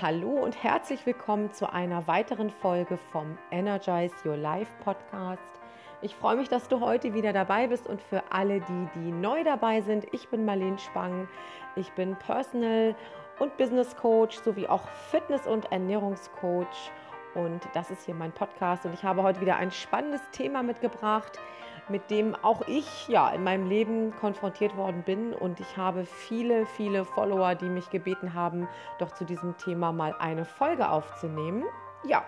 Hallo und herzlich willkommen zu einer weiteren Folge vom Energize Your Life Podcast. Ich freue mich, dass du heute wieder dabei bist und für alle, die, die neu dabei sind, ich bin Marlene Spang. Ich bin Personal und Business Coach sowie auch Fitness- und Ernährungscoach und das ist hier mein Podcast und ich habe heute wieder ein spannendes Thema mitgebracht mit dem auch ich ja in meinem Leben konfrontiert worden bin und ich habe viele, viele Follower, die mich gebeten haben, doch zu diesem Thema mal eine Folge aufzunehmen. Ja,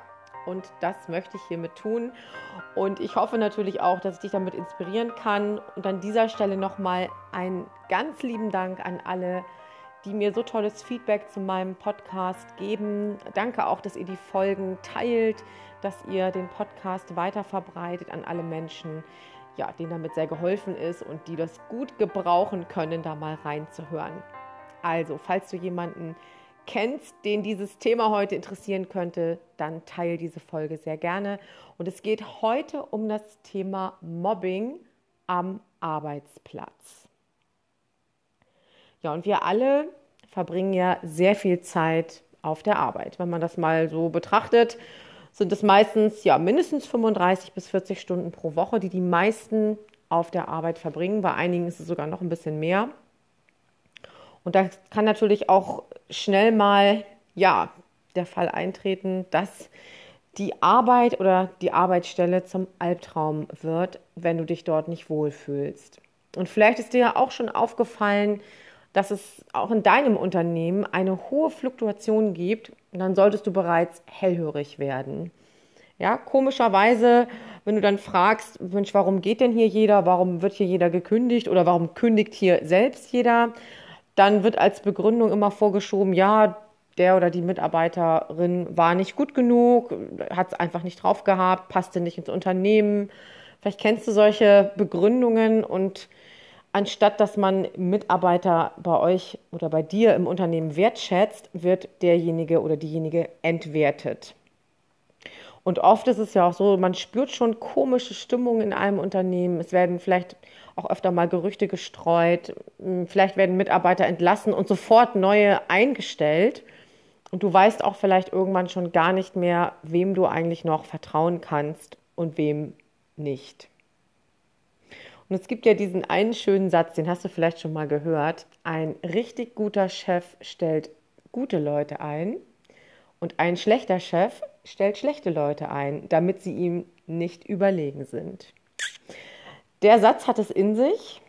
und das möchte ich hiermit tun. Und ich hoffe natürlich auch, dass ich dich damit inspirieren kann. Und an dieser Stelle nochmal einen ganz lieben Dank an alle, die mir so tolles Feedback zu meinem Podcast geben. Danke auch, dass ihr die Folgen teilt, dass ihr den Podcast weiter verbreitet an alle Menschen, ja, denen damit sehr geholfen ist und die das gut gebrauchen können, da mal reinzuhören. Also, falls du jemanden kennst, den dieses Thema heute interessieren könnte, dann teile diese Folge sehr gerne. Und es geht heute um das Thema Mobbing am Arbeitsplatz. Ja, und wir alle verbringen ja sehr viel Zeit auf der Arbeit. Wenn man das mal so betrachtet, sind es meistens ja mindestens 35 bis 40 Stunden pro Woche, die die meisten auf der Arbeit verbringen. Bei einigen ist es sogar noch ein bisschen mehr. Und da kann natürlich auch schnell mal ja der Fall eintreten, dass die Arbeit oder die Arbeitsstelle zum Albtraum wird, wenn du dich dort nicht wohlfühlst. Und vielleicht ist dir ja auch schon aufgefallen, dass es auch in deinem Unternehmen eine hohe Fluktuation gibt, dann solltest du bereits hellhörig werden. Ja, komischerweise, wenn du dann fragst, Mensch, warum geht denn hier jeder, warum wird hier jeder gekündigt oder warum kündigt hier selbst jeder, dann wird als Begründung immer vorgeschoben, ja, der oder die Mitarbeiterin war nicht gut genug, hat es einfach nicht drauf gehabt, passte nicht ins Unternehmen. Vielleicht kennst du solche Begründungen und anstatt dass man Mitarbeiter bei euch oder bei dir im Unternehmen wertschätzt, wird derjenige oder diejenige entwertet. Und oft ist es ja auch so, man spürt schon komische Stimmungen in einem Unternehmen. Es werden vielleicht auch öfter mal Gerüchte gestreut. Vielleicht werden Mitarbeiter entlassen und sofort neue eingestellt. Und du weißt auch vielleicht irgendwann schon gar nicht mehr, wem du eigentlich noch vertrauen kannst und wem nicht. Und es gibt ja diesen einen schönen Satz, den hast du vielleicht schon mal gehört. Ein richtig guter Chef stellt gute Leute ein und ein schlechter Chef stellt schlechte Leute ein, damit sie ihm nicht überlegen sind. Der Satz hat es in sich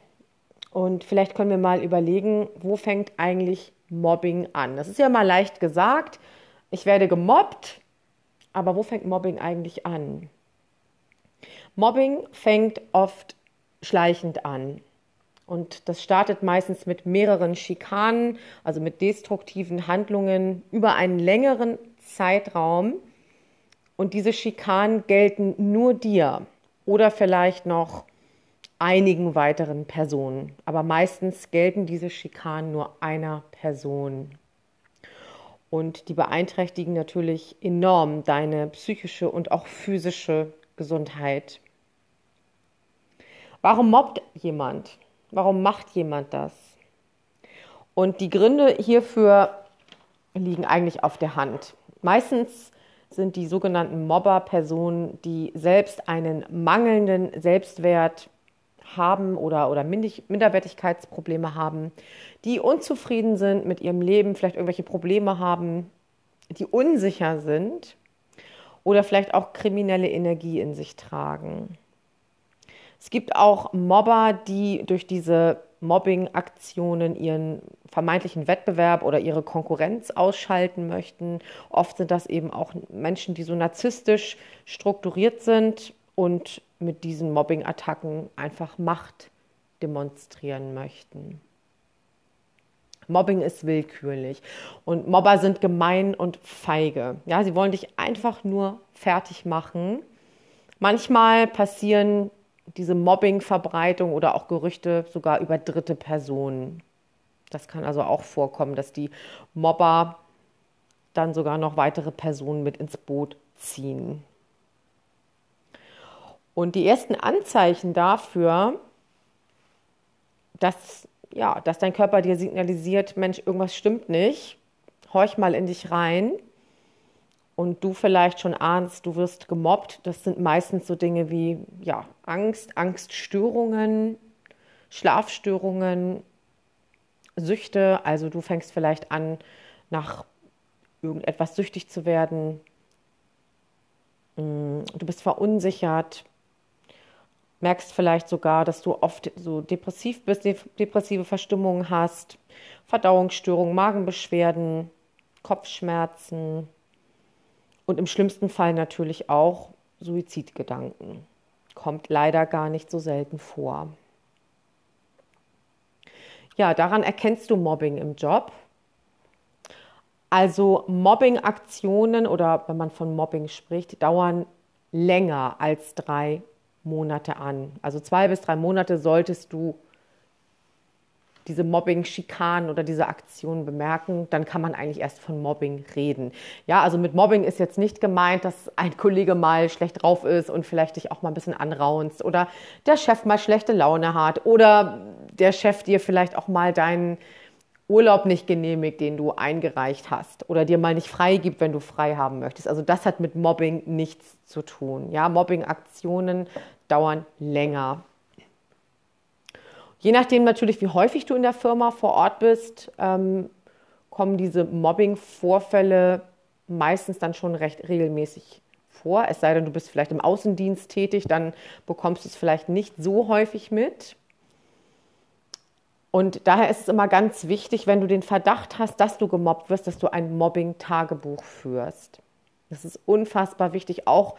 und vielleicht können wir mal überlegen, wo fängt eigentlich Mobbing an? Das ist ja mal leicht gesagt. Ich werde gemobbt, aber wo fängt Mobbing eigentlich an? Mobbing fängt oft schleichend an. Und das startet meistens mit mehreren Schikanen, also mit destruktiven Handlungen über einen längeren Zeitraum. Und diese Schikanen gelten nur dir oder vielleicht noch einigen weiteren Personen. Aber meistens gelten diese Schikanen nur einer Person. Und die beeinträchtigen natürlich enorm deine psychische und auch physische Gesundheit. Warum mobbt jemand? Warum macht jemand das? Und die Gründe hierfür liegen eigentlich auf der Hand. Meistens sind die sogenannten Mobber Personen, die selbst einen mangelnden Selbstwert haben oder, oder Minderwertigkeitsprobleme haben, die unzufrieden sind mit ihrem Leben, vielleicht irgendwelche Probleme haben, die unsicher sind oder vielleicht auch kriminelle Energie in sich tragen. Es gibt auch Mobber, die durch diese Mobbing-Aktionen ihren vermeintlichen Wettbewerb oder ihre Konkurrenz ausschalten möchten. Oft sind das eben auch Menschen, die so narzisstisch strukturiert sind und mit diesen Mobbing-Attacken einfach Macht demonstrieren möchten. Mobbing ist willkürlich und Mobber sind gemein und feige. Ja, sie wollen dich einfach nur fertig machen. Manchmal passieren diese Mobbing-Verbreitung oder auch Gerüchte sogar über dritte Personen. Das kann also auch vorkommen, dass die Mobber dann sogar noch weitere Personen mit ins Boot ziehen. Und die ersten Anzeichen dafür, dass, ja, dass dein Körper dir signalisiert, Mensch, irgendwas stimmt nicht, horch mal in dich rein und du vielleicht schon ahnst, du wirst gemobbt. Das sind meistens so Dinge wie ja, Angst, Angststörungen, Schlafstörungen, Süchte. Also du fängst vielleicht an, nach irgendetwas süchtig zu werden. Mm, du bist verunsichert, merkst vielleicht sogar, dass du oft so depressiv bist, depressive Verstimmungen hast, Verdauungsstörungen, Magenbeschwerden, Kopfschmerzen und im schlimmsten Fall natürlich auch Suizidgedanken. Kommt leider gar nicht so selten vor. Ja, daran erkennst du Mobbing im Job. Also Mobbing-Aktionen oder wenn man von Mobbing spricht, dauern länger als drei Monate an. Also zwei bis drei Monate solltest du diese Mobbing-Schikanen oder diese Aktionen bemerken, dann kann man eigentlich erst von Mobbing reden. Ja, also mit Mobbing ist jetzt nicht gemeint, dass ein Kollege mal schlecht drauf ist und vielleicht dich auch mal ein bisschen anraunst oder der Chef mal schlechte Laune hat oder der Chef dir vielleicht auch mal deinen Urlaub nicht genehmigt, den du eingereicht hast oder dir mal nicht frei gibt, wenn du frei haben möchtest. Also das hat mit Mobbing nichts zu tun. Ja, Mobbing-Aktionen dauern länger. Je nachdem natürlich, wie häufig du in der Firma vor Ort bist, ähm, kommen diese Mobbing-Vorfälle meistens dann schon recht regelmäßig vor. Es sei denn, du bist vielleicht im Außendienst tätig, dann bekommst du es vielleicht nicht so häufig mit. Und daher ist es immer ganz wichtig, wenn du den Verdacht hast, dass du gemobbt wirst, dass du ein Mobbing-Tagebuch führst. Das ist unfassbar wichtig, auch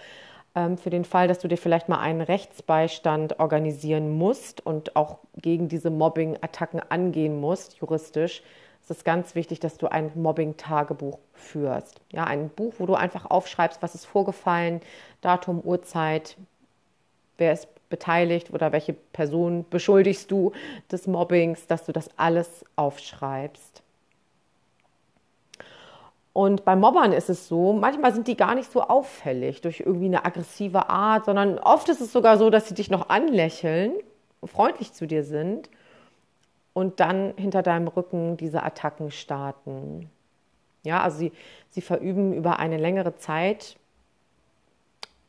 für den Fall, dass du dir vielleicht mal einen Rechtsbeistand organisieren musst und auch gegen diese Mobbing-Attacken angehen musst, juristisch, ist es ganz wichtig, dass du ein Mobbing-Tagebuch führst. Ja, ein Buch, wo du einfach aufschreibst, was ist vorgefallen, Datum, Uhrzeit, wer ist beteiligt oder welche Person beschuldigst du des Mobbings, dass du das alles aufschreibst. Und bei Mobbern ist es so, manchmal sind die gar nicht so auffällig durch irgendwie eine aggressive Art, sondern oft ist es sogar so, dass sie dich noch anlächeln, freundlich zu dir sind und dann hinter deinem Rücken diese Attacken starten. Ja, also sie, sie verüben über eine längere Zeit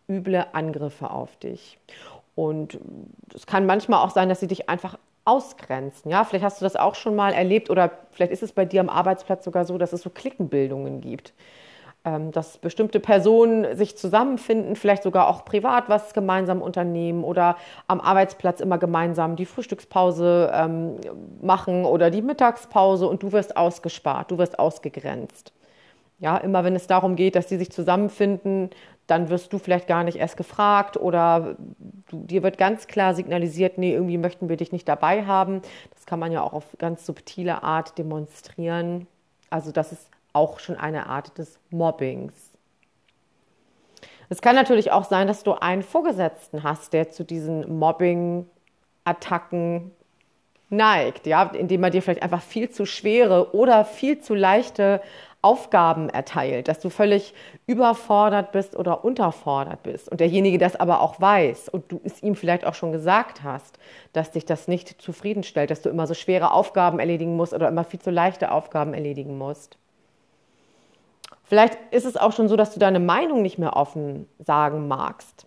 üble Angriffe auf dich. Und es kann manchmal auch sein, dass sie dich einfach ausgrenzen. Ja, vielleicht hast du das auch schon mal erlebt oder vielleicht ist es bei dir am Arbeitsplatz sogar so, dass es so Klickenbildungen gibt. Ähm, dass bestimmte Personen sich zusammenfinden, vielleicht sogar auch privat was gemeinsam unternehmen oder am Arbeitsplatz immer gemeinsam die Frühstückspause ähm, machen oder die Mittagspause und du wirst ausgespart, du wirst ausgegrenzt. Ja, immer wenn es darum geht, dass sie sich zusammenfinden, dann wirst du vielleicht gar nicht erst gefragt oder du, dir wird ganz klar signalisiert, nee, irgendwie möchten wir dich nicht dabei haben. Das kann man ja auch auf ganz subtile Art demonstrieren. Also das ist auch schon eine Art des Mobbings. Es kann natürlich auch sein, dass du einen Vorgesetzten hast, der zu diesen Mobbing-Attacken neigt, ja, indem er dir vielleicht einfach viel zu schwere oder viel zu leichte Aufgaben erteilt, dass du völlig überfordert bist oder unterfordert bist und derjenige das aber auch weiß und du es ihm vielleicht auch schon gesagt hast, dass dich das nicht zufriedenstellt, dass du immer so schwere Aufgaben erledigen musst oder immer viel zu leichte Aufgaben erledigen musst. Vielleicht ist es auch schon so, dass du deine Meinung nicht mehr offen sagen magst,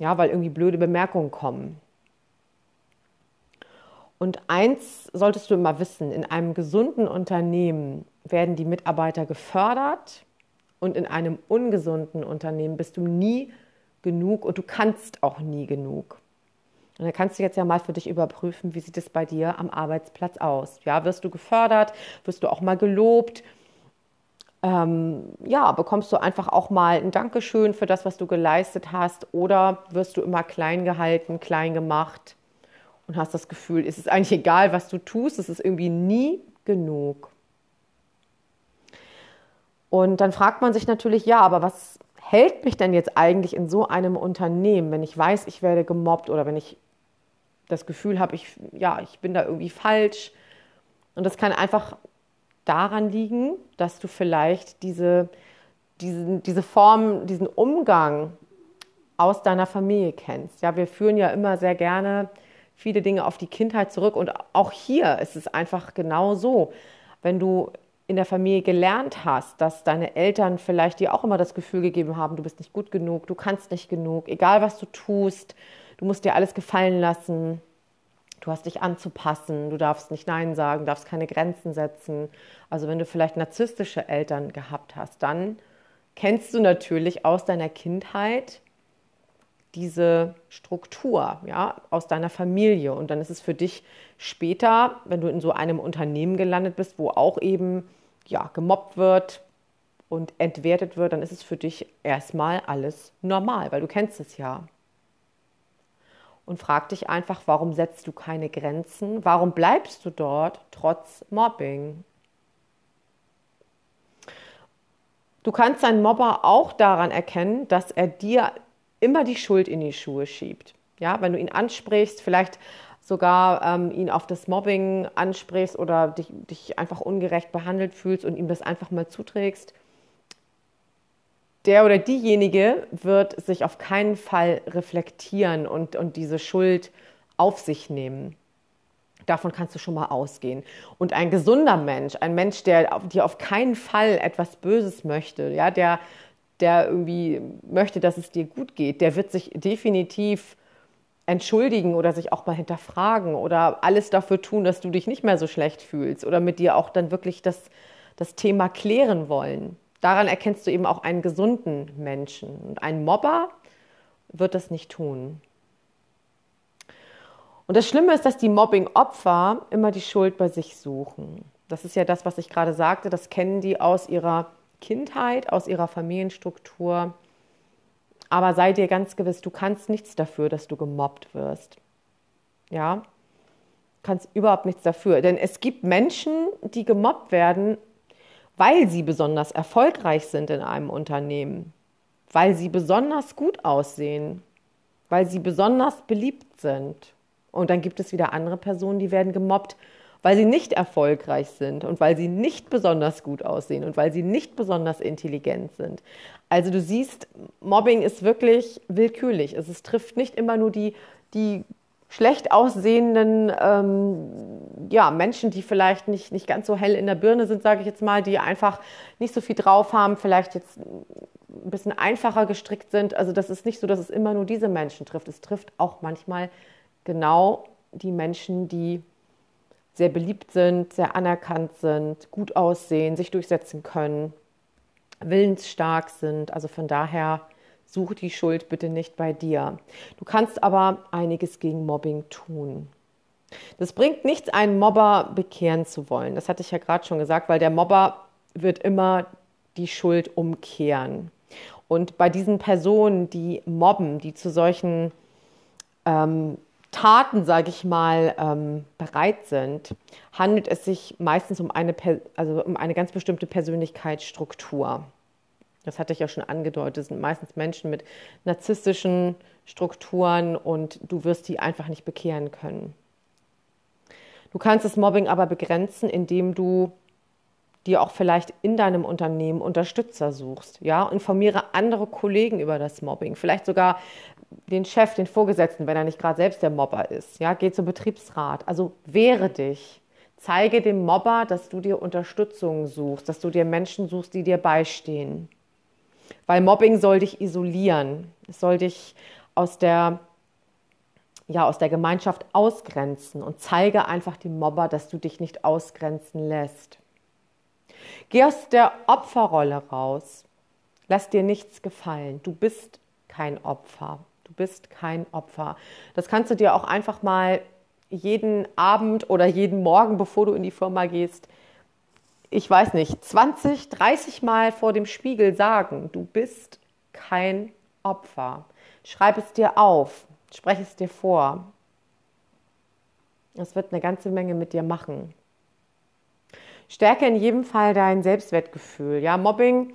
ja, weil irgendwie blöde Bemerkungen kommen. Und eins solltest du immer wissen, in einem gesunden Unternehmen werden die Mitarbeiter gefördert und in einem ungesunden Unternehmen bist du nie genug und du kannst auch nie genug. Und dann kannst du jetzt ja mal für dich überprüfen, wie sieht es bei dir am Arbeitsplatz aus. Ja, wirst du gefördert, wirst du auch mal gelobt, ähm, ja, bekommst du einfach auch mal ein Dankeschön für das, was du geleistet hast, oder wirst du immer klein gehalten, klein gemacht und hast das Gefühl, es ist eigentlich egal, was du tust, es ist irgendwie nie genug. Und dann fragt man sich natürlich, ja, aber was hält mich denn jetzt eigentlich in so einem Unternehmen, wenn ich weiß, ich werde gemobbt oder wenn ich das Gefühl habe, ich, ja, ich bin da irgendwie falsch. Und das kann einfach daran liegen, dass du vielleicht diese, diese, diese Form, diesen Umgang aus deiner Familie kennst. Ja, wir führen ja immer sehr gerne viele Dinge auf die Kindheit zurück und auch hier ist es einfach genau so. Wenn du in der Familie gelernt hast, dass deine Eltern vielleicht dir auch immer das Gefühl gegeben haben, du bist nicht gut genug, du kannst nicht genug, egal was du tust, du musst dir alles gefallen lassen, du hast dich anzupassen, du darfst nicht Nein sagen, darfst keine Grenzen setzen. Also wenn du vielleicht narzisstische Eltern gehabt hast, dann kennst du natürlich aus deiner Kindheit diese Struktur, ja, aus deiner Familie. Und dann ist es für dich später, wenn du in so einem Unternehmen gelandet bist, wo auch eben ja, gemobbt wird und entwertet wird, dann ist es für dich erstmal alles normal, weil du kennst es ja. Und frag dich einfach, warum setzt du keine Grenzen? Warum bleibst du dort trotz Mobbing? Du kannst deinen Mobber auch daran erkennen, dass er dir immer die Schuld in die Schuhe schiebt. Ja, wenn du ihn ansprichst, vielleicht sogar ähm, ihn auf das Mobbing ansprichst oder dich, dich einfach ungerecht behandelt fühlst und ihm das einfach mal zuträgst, der oder diejenige wird sich auf keinen Fall reflektieren und, und diese Schuld auf sich nehmen. Davon kannst du schon mal ausgehen. Und ein gesunder Mensch, ein Mensch, der dir auf keinen Fall etwas Böses möchte, ja, der, der irgendwie möchte, dass es dir gut geht, der wird sich definitiv entschuldigen oder sich auch mal hinterfragen oder alles dafür tun, dass du dich nicht mehr so schlecht fühlst oder mit dir auch dann wirklich das, das Thema klären wollen. Daran erkennst du eben auch einen gesunden Menschen. Und ein Mobber wird das nicht tun. Und das Schlimme ist, dass die Mobbing-Opfer immer die Schuld bei sich suchen. Das ist ja das, was ich gerade sagte. Das kennen die aus ihrer Kindheit, aus ihrer Familienstruktur. Aber sei dir ganz gewiss, du kannst nichts dafür, dass du gemobbt wirst. Ja, kannst überhaupt nichts dafür. Denn es gibt Menschen, die gemobbt werden, weil sie besonders erfolgreich sind in einem Unternehmen, weil sie besonders gut aussehen, weil sie besonders beliebt sind. Und dann gibt es wieder andere Personen, die werden gemobbt, weil sie nicht erfolgreich sind und weil sie nicht besonders gut aussehen und weil sie nicht besonders intelligent sind. Also du siehst, Mobbing ist wirklich willkürlich. Es, es trifft nicht immer nur die, die schlecht aussehenden ähm, ja, Menschen, die vielleicht nicht, nicht ganz so hell in der Birne sind, sage ich jetzt mal, die einfach nicht so viel drauf haben, vielleicht jetzt ein bisschen einfacher gestrickt sind. Also das ist nicht so, dass es immer nur diese Menschen trifft. Es trifft auch manchmal genau die Menschen, die sehr beliebt sind, sehr anerkannt sind, gut aussehen, sich durchsetzen können, willensstark sind. Also von daher such die Schuld bitte nicht bei dir. Du kannst aber einiges gegen Mobbing tun. Das bringt nichts, einen Mobber bekehren zu wollen. Das hatte ich ja gerade schon gesagt, weil der Mobber wird immer die Schuld umkehren. Und bei diesen Personen, die mobben, die zu solchen ähm, Taten, sage ich mal, ähm, bereit sind, handelt es sich meistens um eine, also um eine ganz bestimmte Persönlichkeitsstruktur. Das hatte ich ja schon angedeutet. Das sind meistens Menschen mit narzisstischen Strukturen und du wirst die einfach nicht bekehren können. Du kannst das Mobbing aber begrenzen, indem du dir auch vielleicht in deinem Unternehmen Unterstützer suchst. Ja, informiere andere Kollegen über das Mobbing, vielleicht sogar den Chef, den Vorgesetzten, wenn er nicht gerade selbst der Mobber ist. Ja, geh zum Betriebsrat. Also wehre dich. Zeige dem Mobber, dass du dir Unterstützung suchst, dass du dir Menschen suchst, die dir beistehen. Weil Mobbing soll dich isolieren. Es soll dich aus der, ja, aus der Gemeinschaft ausgrenzen und zeige einfach dem Mobber, dass du dich nicht ausgrenzen lässt. Geh aus der Opferrolle raus. Lass dir nichts gefallen. Du bist kein Opfer. Du bist kein Opfer. Das kannst du dir auch einfach mal jeden Abend oder jeden Morgen, bevor du in die Firma gehst, ich weiß nicht, 20, 30 Mal vor dem Spiegel sagen, du bist kein Opfer. Schreib es dir auf, spreche es dir vor. Das wird eine ganze Menge mit dir machen. Stärke in jedem Fall dein Selbstwertgefühl. Ja, Mobbing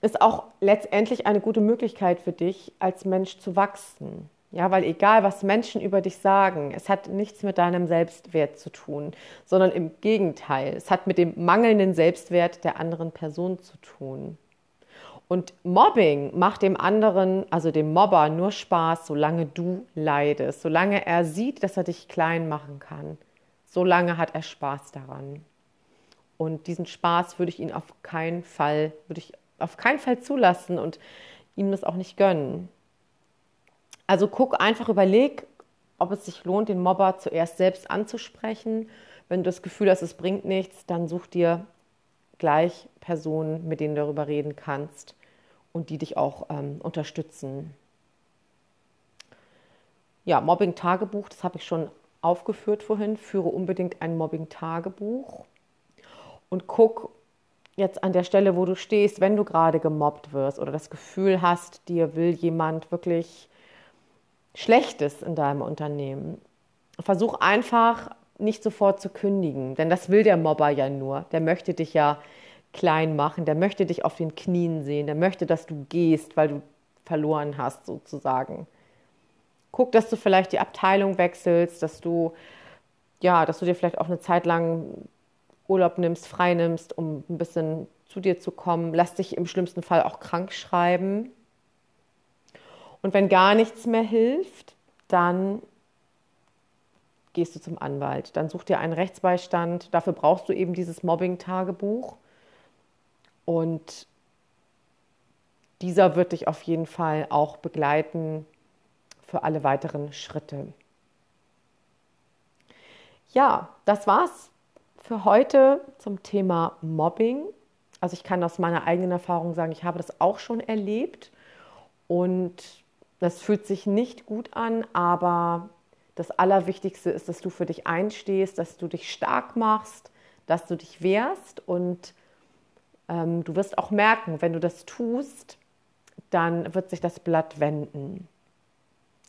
ist auch letztendlich eine gute Möglichkeit für dich, als Mensch zu wachsen. Ja, weil egal, was Menschen über dich sagen, es hat nichts mit deinem Selbstwert zu tun, sondern im Gegenteil, es hat mit dem mangelnden Selbstwert der anderen Person zu tun. Und Mobbing macht dem anderen, also dem Mobber, nur Spaß, solange du leidest, solange er sieht, dass er dich klein machen kann. Solange hat er Spaß daran. Und diesen Spaß würde ich ihn auf keinen Fall, würde ich auf keinen Fall zulassen und ihm das auch nicht gönnen. Also guck einfach, überleg, ob es sich lohnt, den Mobber zuerst selbst anzusprechen. Wenn du das Gefühl hast, es bringt nichts, dann such dir gleich Personen, mit denen du darüber reden kannst und die dich auch ähm, unterstützen. Ja, Mobbing-Tagebuch, das habe ich schon aufgeführt vorhin. Führe unbedingt ein Mobbing-Tagebuch und guck jetzt an der Stelle, wo du stehst, wenn du gerade gemobbt wirst oder das Gefühl hast, dir will jemand wirklich Schlechtes in deinem Unternehmen. Versuch einfach nicht sofort zu kündigen, denn das will der Mobber ja nur. Der möchte dich ja klein machen, der möchte dich auf den Knien sehen, der möchte, dass du gehst, weil du verloren hast sozusagen. Guck, dass du vielleicht die Abteilung wechselst, dass du ja, dass du dir vielleicht auch eine Zeit lang Urlaub nimmst, frei nimmst, um ein bisschen zu dir zu kommen. Lass dich im schlimmsten Fall auch krank schreiben. Und wenn gar nichts mehr hilft, dann gehst du zum Anwalt. Dann such dir einen Rechtsbeistand. Dafür brauchst du eben dieses Mobbing-Tagebuch. Und dieser wird dich auf jeden Fall auch begleiten für alle weiteren Schritte. Ja, das war's für heute zum Thema Mobbing. Also ich kann aus meiner eigenen Erfahrung sagen, ich habe das auch schon erlebt und das fühlt sich nicht gut an, aber das Allerwichtigste ist, dass du für dich einstehst, dass du dich stark machst, dass du dich wehrst und ähm, du wirst auch merken, wenn du das tust, dann wird sich das Blatt wenden.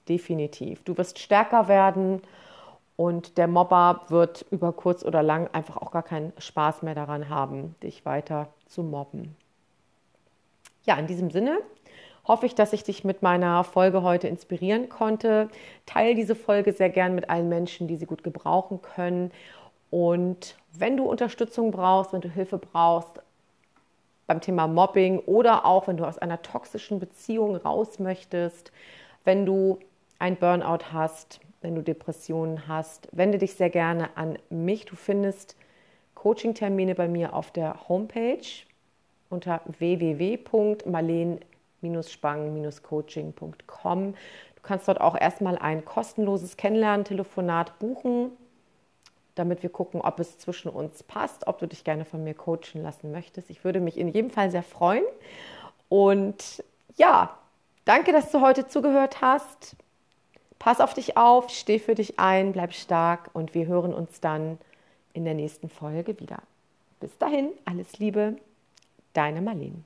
Definitiv. Du wirst stärker werden und der Mobber wird über kurz oder lang einfach auch gar keinen Spaß mehr daran haben, dich weiter zu mobben. Ja, in diesem Sinne hoffe ich, dass ich dich mit meiner Folge heute inspirieren konnte. Teile diese Folge sehr gern mit allen Menschen, die sie gut gebrauchen können. Und wenn du Unterstützung brauchst, wenn du Hilfe brauchst beim Thema Mobbing oder auch wenn du aus einer toxischen Beziehung raus möchtest, wenn du ein Burnout hast, wenn du Depressionen hast, wende dich sehr gerne an mich. Du findest Coaching-Termine bei mir auf der Homepage unter www.marleen-spang-coaching.com. Du kannst dort auch erstmal ein kostenloses Kennenlernen-Telefonat buchen, damit wir gucken, ob es zwischen uns passt, ob du dich gerne von mir coachen lassen möchtest. Ich würde mich in jedem Fall sehr freuen. Und ja, danke, dass du heute zugehört hast. Pass auf dich auf, steh für dich ein, bleib stark und wir hören uns dann in der nächsten Folge wieder. Bis dahin, alles Liebe, deine Marlene.